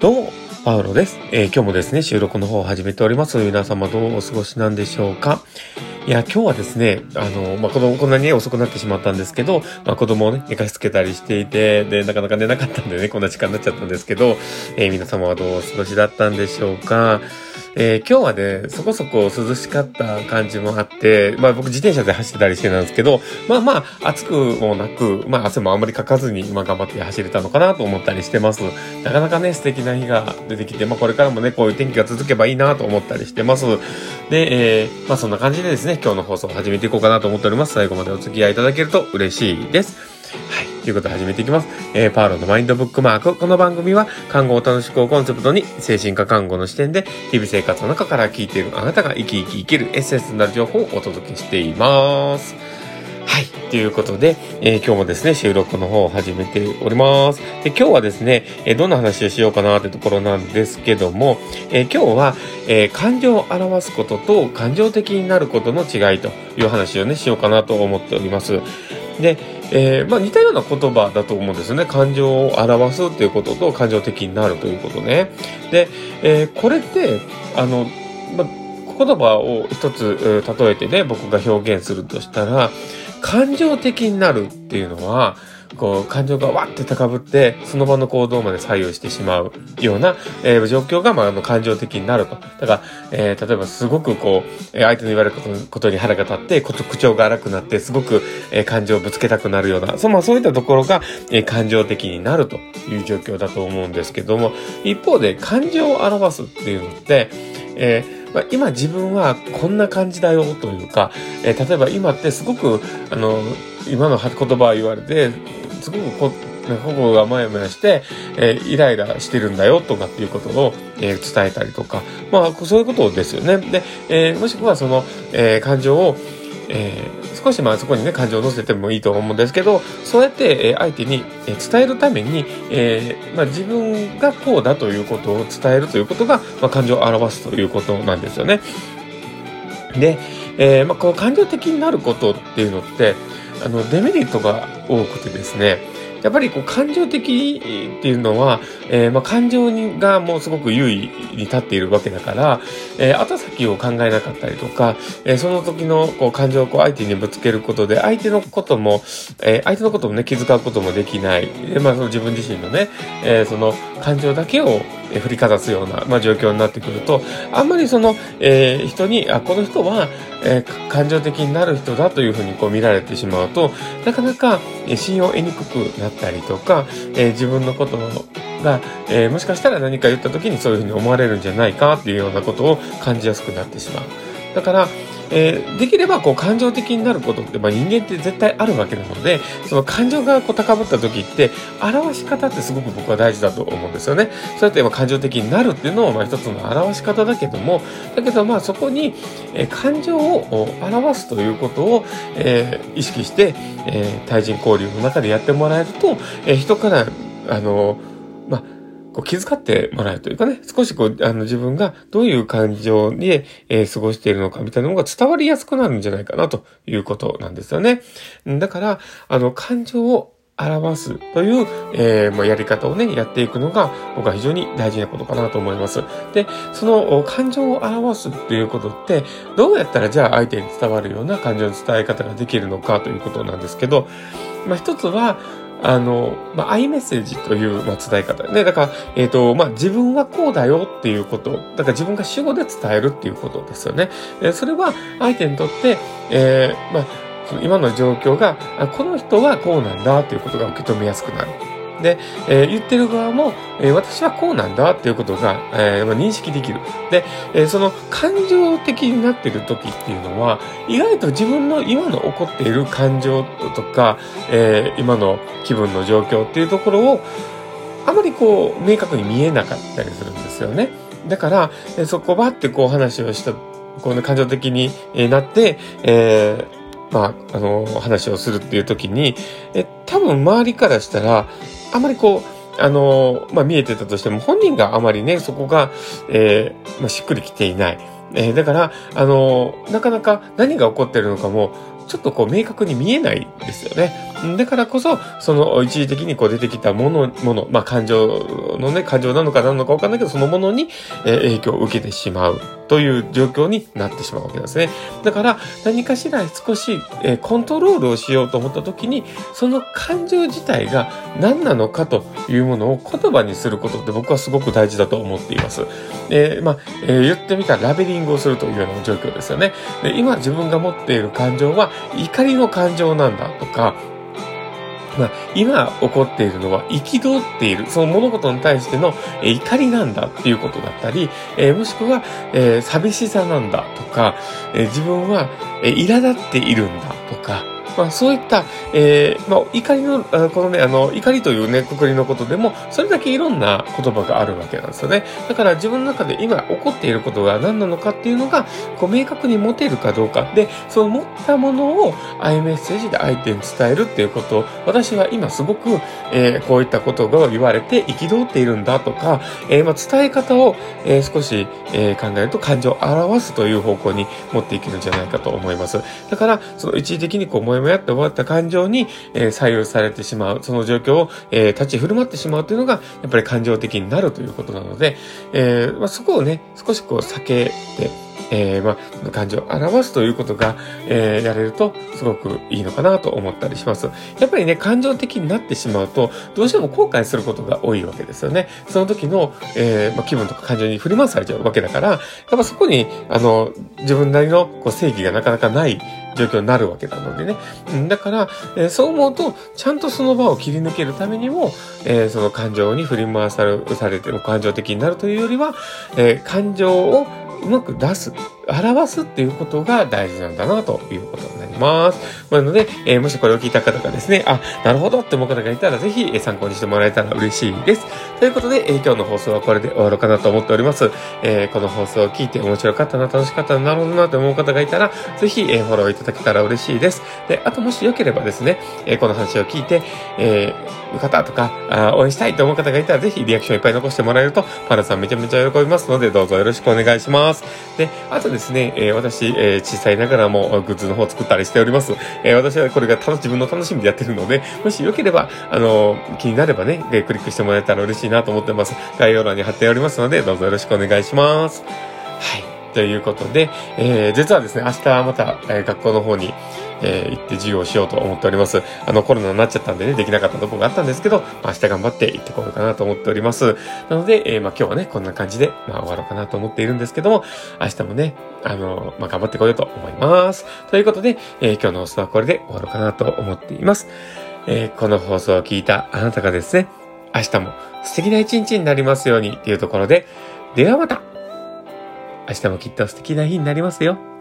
どうも、パウロです、えー、今日もですね、収録の方を始めております。皆様どうお過ごしなんでしょうかいや、今日はですね、あの、まあ、子供こんなに、ね、遅くなってしまったんですけど、まあ、子供をね、寝かしつけたりしていて、で、なかなか寝なかったんでね、こんな時間になっちゃったんですけど、えー、皆様はどうお過ごしだったんでしょうかえー、今日はね、そこそこ涼しかった感じもあって、まあ僕自転車で走ってたりしてたんですけど、まあまあ暑くもなく、まあ汗もあんまりかかずに、まあ頑張って走れたのかなと思ったりしてます。なかなかね、素敵な日が出てきて、まあこれからもね、こういう天気が続けばいいなと思ったりしてます。で、えー、まあそんな感じでですね、今日の放送を始めていこうかなと思っております。最後までお付き合いいただけると嬉しいです。はい。ということで始めていきます。えー、パーロのマインドブックマーク。この番組は、看護を楽しくをコンセプトに、精神科看護の視点で、日々生活の中から聞いているあなたが生き生き生きるエッセンスになる情報をお届けしています。はい。ということで、えー、今日もですね、収録の方を始めております。で、今日はですね、えー、どんな話をしようかなってところなんですけども、えー、今日は、え感情を表すことと感情的になることの違いという話をね、しようかなと思っております。で、え、まあ似たような言葉だと思うんですよね。感情を表すっていうことと感情的になるということね。で、え、これって、あの、まあ、言葉を一つ、例えてね、僕が表現するとしたら、感情的になるっていうのは、こう、感情がわって高ぶって、その場の行動まで左右してしまうような、えー、状況が、まあ、あの、感情的になると。だから、えー、例えばすごくこう、相手の言われることに腹が立って、口調が荒くなって、すごく、えー、感情をぶつけたくなるような、そまあ、そういったところが、えー、感情的になるという状況だと思うんですけども、一方で、感情を表すっていうのって、えーまあ、今自分はこんな感じだよというか、えー、例えば今ってすごく、あの、今の言葉を言われて、すごくこ心がもやもやして、えー、イライラしてるんだよとかっていうことを、えー、伝えたりとか、まあ、そういうことですよね。で、えー、もしくはその、え感情を、え少しまあそこにね、感情を乗せてもいいと思うんですけど、そうやって、え相手に伝えるために、えまあ、自分がこうだということを伝えるということが、まあ、感情を表すということなんですよね。で、えまあ、この感情的になることっていうのって、あの、デメリットが多くてですね、やっぱりこう感情的っていうのは、えー、まあ感情にがもうすごく優位に立っているわけだから、えー、後先を考えなかったりとか、えー、その時のこう感情をこう相手にぶつけることで、相手のことも、えー、相手のこともね、気遣うこともできない。で、まあその自分自身のね、えー、その感情だけを振りかざすような、まあ、状況になってくると、あんまりその、えー、人に、あ、この人は、えー、感情的になる人だというふうにこう見られてしまうと、なかなかえ信用を得にくくなったりとか、えー、自分のことが、えー、もしかしたら何か言った時にそういうふうに思われるんじゃないかっていうようなことを感じやすくなってしまう。だから、えー、できればこう感情的になることって、まあ、人間って絶対あるわけなので、その感情がこう高ぶった時って、表し方ってすごく僕は大事だと思うんですよね。そうやってまあ感情的になるっていうのもまあ一つの表し方だけども、だけどまあそこに、えー、感情を表すということを、えー、意識して、えー、対人交流の中でやってもらえると、えー、人から、あの、まあ、こう気遣ってもらえるというかね、少しこう、あの自分がどういう感情で、えー、過ごしているのかみたいなのが伝わりやすくなるんじゃないかなということなんですよね。だから、あの、感情を表すという、えー、まあ、やり方をね、やっていくのが僕は非常に大事なことかなと思います。で、その感情を表すっていうことって、どうやったらじゃあ相手に伝わるような感情の伝え方ができるのかということなんですけど、まあ、一つは、あの、まあ、アイメッセージという、まあ、伝え方で。だから、えっ、ー、と、まあ、自分はこうだよっていうこと。だから自分が主語で伝えるっていうことですよね。えそれは相手にとって、えー、まあ、今の状況が、この人はこうなんだということが受け止めやすくなる。で、えー、言ってる側も、えー、私はこうなんだっていうことが、えー、認識できる。で、え、その感情的になってる時っていうのは、意外と自分の今の起こっている感情とか、え、今の気分の状況っていうところを、あまりこう、明確に見えなかったりするんですよね。だから、え、そこばってこう話をした、こう、感情的になって、え、まあ、あの、話をするっていう時に、え、多分周りからしたら、あまりこう、あの、まあ、見えてたとしても、本人があまりね、そこが、えー、まあ、しっくりきていない。えー、だから、あの、なかなか何が起こってるのかも、ちょっとこう明確に見えないですよね。だからこそ、その一時的にこう出てきたもの、もの、まあ感情のね、感情なのか何なのかわかんないけど、そのものに、影響を受けてしまうという状況になってしまうわけなんですね。だから何かしら少し、コントロールをしようと思った時に、その感情自体が何なのかというものを言葉にすることって僕はすごく大事だと思っています。えー、まあ、えー、言ってみたらラベリングをするというような状況ですよね。で今自分が持っている感情は怒りの感情なんだとか、まあ、今起こっているのは憤っている、その物事に対しての、怒りなんだっていうことだったり、えー、もしくは、えー、寂しさなんだとか、えー、自分は、え苛立っているんだとか、まあ、そういった、えー、まあ、怒りの、このね、あの、怒りというね、くくりのことでも、それだけいろんな言葉があるわけなんですよね。だから自分の中で今起こっていることが何なのかっていうのが、こう、明確に持てるかどうか。で、その持ったものを、アイメッセージで相手に伝えるっていうことを、私は今すごく、えー、こういったことが言われて憤っているんだとか、えー、まあ、伝え方を、え、少し、え考えると感情を表すという方向に持っていけるんじゃないかと思います。だから、その一時的にこう、もやもやって終わった感情に、え左右されてしまう、その状況を、え立ち振る舞ってしまうというのが、やっぱり感情的になるということなので、えまあ、そこをね、少しこう避けて、えー、まあ、感情を表すということが、えー、やれると、すごくいいのかなと思ったりします。やっぱりね、感情的になってしまうと、どうしても後悔することが多いわけですよね。その時の、えー、まあ、気分とか感情に振り回されちゃうわけだから、やっぱそこに、あの、自分なりのこう正義がなかなかない状況になるわけなのでね。うん、だから、えー、そう思うと、ちゃんとその場を切り抜けるためにも、えー、その感情に振り回されされて、感情的になるというよりは、えー、感情をうまく出す、表すっていうことが大事なんだなということになります。なので、えー、もしこれを聞いた方がですね、あ、なるほどって思う方がいたら、ぜひ、え参考にしてもらえたら嬉しいです。ということで、えー、今日の放送はこれで終わろうかなと思っております。えー、この放送を聞いて面白かったな、楽しかったな、なるほどなと思う方がいたら、ぜひ、えフォローいただけたら嬉しいです。で、あともしよければですね、えこの話を聞いて、えー、方とかあ、応援したいと思う方がいたら、ぜひリアクションいっぱい残してもらえると、パラさんめちゃめちゃ喜びますので、どうぞよろしくお願いします。で、あとですね、ですねえー、私、えー、小さいながらもグッズの方作ったりしております。えー、私はこれが自分の楽しみでやってるので、もしよければ、あの気になればね、クリックしてもらえたら嬉しいなと思ってます。概要欄に貼っておりますので、どうぞよろしくお願いします。ということで、えー、実はですね、明日また、えー、学校の方に、えー、行って授業をしようと思っております。あの、コロナになっちゃったんでね、できなかったところがあったんですけど、まあ、明日頑張って行ってこようかなと思っております。なので、えー、まあ、今日はね、こんな感じで、まあ、終わろうかなと思っているんですけども、明日もね、あの、まあ、頑張ってこようと思います。ということで、えー、今日の放送はこれで終わろうかなと思っています。えー、この放送を聞いたあなたがですね、明日も素敵な一日になりますようにっていうところで、ではまた明日もきっと素敵な日になりますよ。